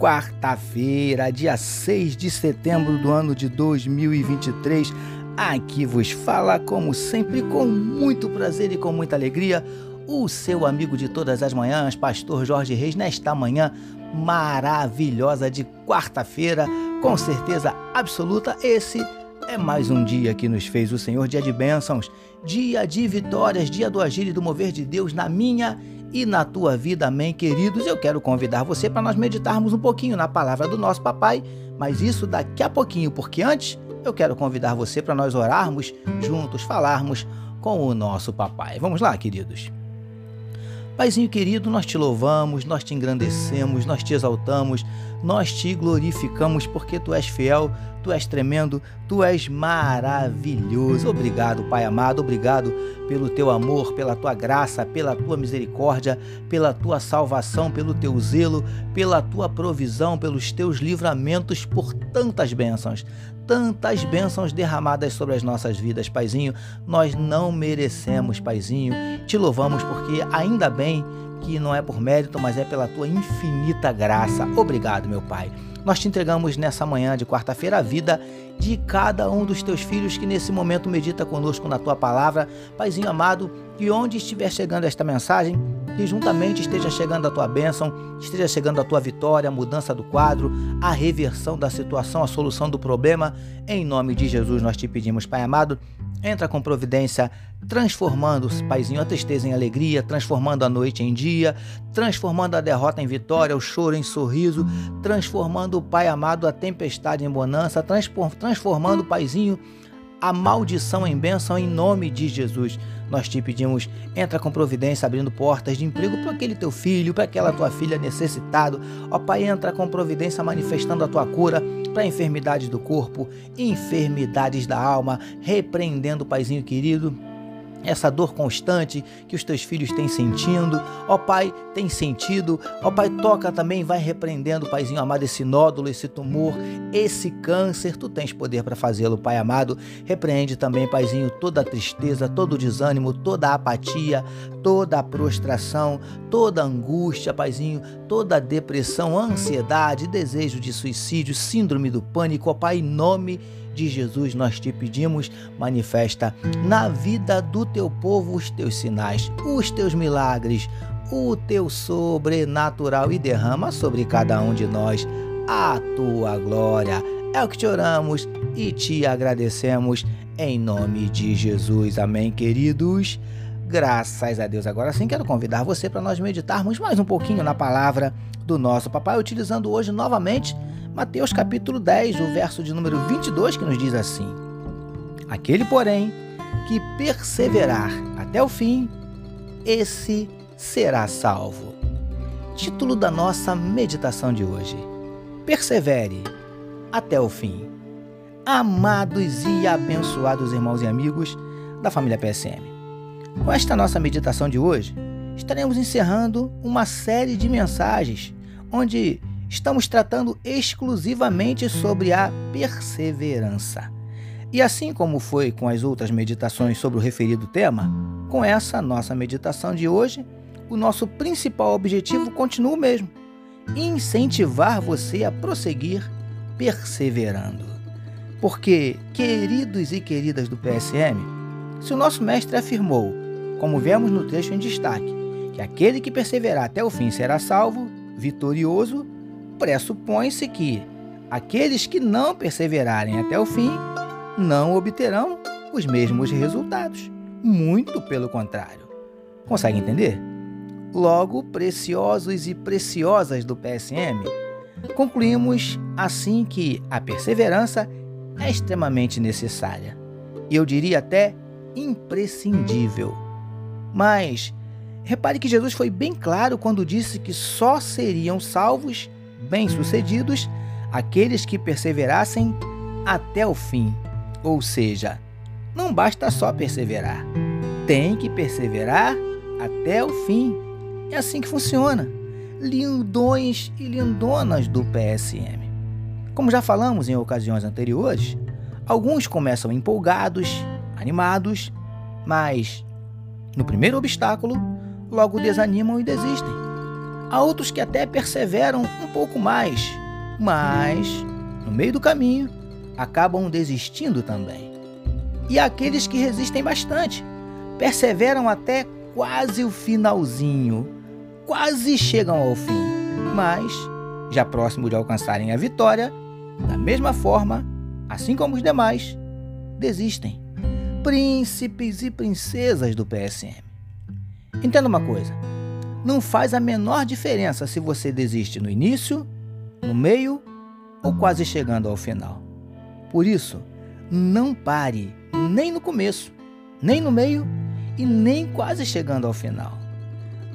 quarta-feira, dia 6 de setembro do ano de 2023. Aqui vos fala, como sempre, com muito prazer e com muita alegria, o seu amigo de todas as manhãs, Pastor Jorge Reis, nesta manhã maravilhosa de quarta-feira, com certeza absoluta, esse é mais um dia que nos fez o Senhor, dia de bênçãos, dia de vitórias, dia do agir e do mover de Deus na minha na tua vida, amém, queridos. Eu quero convidar você para nós meditarmos um pouquinho na palavra do nosso papai, mas isso daqui a pouquinho, porque antes eu quero convidar você para nós orarmos juntos, falarmos com o nosso papai. Vamos lá, queridos. Paizinho querido, nós te louvamos, nós te engrandecemos, nós te exaltamos, nós te glorificamos porque tu és fiel, tu és tremendo, tu és maravilhoso. Obrigado, Pai amado, obrigado pelo teu amor, pela tua graça, pela tua misericórdia, pela tua salvação, pelo teu zelo, pela tua provisão, pelos teus livramentos, por tantas bênçãos, tantas bênçãos derramadas sobre as nossas vidas, Paizinho. Nós não merecemos, Paizinho. Te louvamos porque ainda bem que não é por mérito, mas é pela tua infinita graça. Obrigado, meu Pai. Nós te entregamos nessa manhã de quarta-feira a vida de cada um dos teus filhos que nesse momento medita conosco na tua palavra. Paizinho amado, que onde estiver chegando esta mensagem, que juntamente esteja chegando a tua bênção, esteja chegando a tua vitória, a mudança do quadro, a reversão da situação, a solução do problema. Em nome de Jesus nós te pedimos, Pai amado, entra com providência, transformando, Paizinho, a tristeza em alegria, transformando a noite em dia, transformando a derrota em vitória, o choro em sorriso, transformando o Pai amado a tempestade em bonança, transformando, Paizinho, a maldição em bênção em nome de Jesus. Nós te pedimos, entra com providência, abrindo portas de emprego para aquele teu filho, para aquela tua filha necessitado. Ó Pai, entra com providência, manifestando a tua cura para enfermidades do corpo, enfermidades da alma, repreendendo, Paizinho querido essa dor constante que os teus filhos têm sentindo. Ó Pai, tem sentido. Ó Pai, toca também, vai repreendendo, Paizinho amado, esse nódulo, esse tumor, esse câncer. Tu tens poder para fazê-lo, Pai amado. Repreende também, Paizinho, toda a tristeza, todo o desânimo, toda a apatia, toda a prostração, toda a angústia, Paizinho, toda a depressão, ansiedade, desejo de suicídio, síndrome do pânico. Ó Pai, em nome de de Jesus nós te pedimos, manifesta na vida do teu povo os teus sinais, os teus milagres, o teu sobrenatural e derrama sobre cada um de nós a tua glória. É o que te oramos e te agradecemos em nome de Jesus. Amém, queridos. Graças a Deus. Agora sim, quero convidar você para nós meditarmos mais um pouquinho na palavra do nosso papai, utilizando hoje novamente Mateus capítulo 10, o verso de número 22, que nos diz assim: Aquele, porém, que perseverar até o fim, esse será salvo. Título da nossa meditação de hoje: Persevere até o fim. Amados e abençoados irmãos e amigos da família PSM. Com esta nossa meditação de hoje, estaremos encerrando uma série de mensagens onde estamos tratando exclusivamente sobre a perseverança. E assim como foi com as outras meditações sobre o referido tema, com essa nossa meditação de hoje, o nosso principal objetivo continua o mesmo: incentivar você a prosseguir perseverando. Porque, queridos e queridas do PSM, se o nosso mestre afirmou, como vemos no trecho em destaque, que aquele que perseverar até o fim será salvo, vitorioso, pressupõe-se que aqueles que não perseverarem até o fim não obterão os mesmos resultados. Muito pelo contrário. Consegue entender? Logo, preciosos e preciosas do PSM, concluímos assim que a perseverança é extremamente necessária. E eu diria até imprescindível. Mas repare que Jesus foi bem claro quando disse que só seriam salvos bem-sucedidos aqueles que perseverassem até o fim. Ou seja, não basta só perseverar, tem que perseverar até o fim. É assim que funciona. Lindões e lindonas do PSM. Como já falamos em ocasiões anteriores, alguns começam empolgados, animados, mas no primeiro obstáculo, logo desanimam e desistem. Há outros que até perseveram um pouco mais, mas no meio do caminho acabam desistindo também. E há aqueles que resistem bastante, perseveram até quase o finalzinho, quase chegam ao fim, mas já próximo de alcançarem a vitória, da mesma forma, assim como os demais, desistem. Príncipes e princesas do PSM. Entenda uma coisa: não faz a menor diferença se você desiste no início, no meio ou quase chegando ao final. Por isso, não pare nem no começo, nem no meio e nem quase chegando ao final.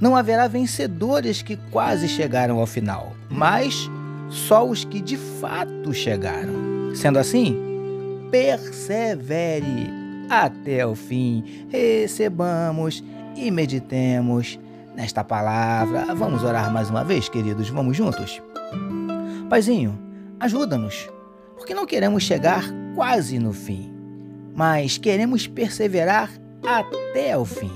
Não haverá vencedores que quase chegaram ao final, mas só os que de fato chegaram. Sendo assim, persevere até o fim. Recebamos e meditemos nesta palavra. Vamos orar mais uma vez, queridos? Vamos juntos? Paizinho, ajuda-nos, porque não queremos chegar quase no fim, mas queremos perseverar até o fim.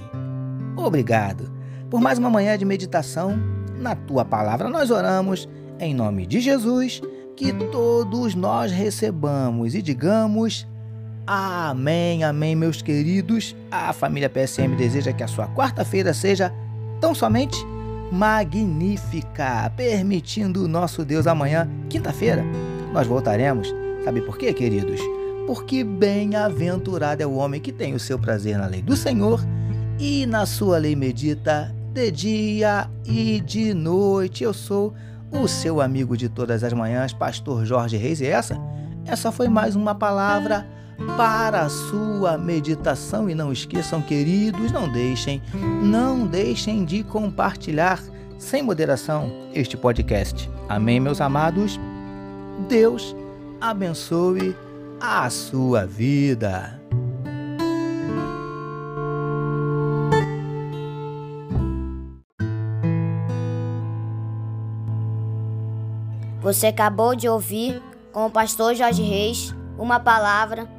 Obrigado por mais uma manhã de meditação na tua palavra. Nós oramos em nome de Jesus, que todos nós recebamos e digamos amém, amém, meus queridos. A família PSM deseja que a sua quarta-feira seja tão somente magnífica, permitindo o nosso Deus amanhã, quinta-feira, nós voltaremos. Sabe por quê, queridos? Porque bem-aventurado é o homem que tem o seu prazer na lei do Senhor e na sua lei medita de dia e de noite. Eu sou o seu amigo de todas as manhãs, pastor Jorge Reis, e essa, essa foi mais uma palavra para a sua meditação e não esqueçam, queridos, não deixem, não deixem de compartilhar sem moderação este podcast. Amém, meus amados. Deus abençoe a sua vida. Você acabou de ouvir com o pastor Jorge Reis uma palavra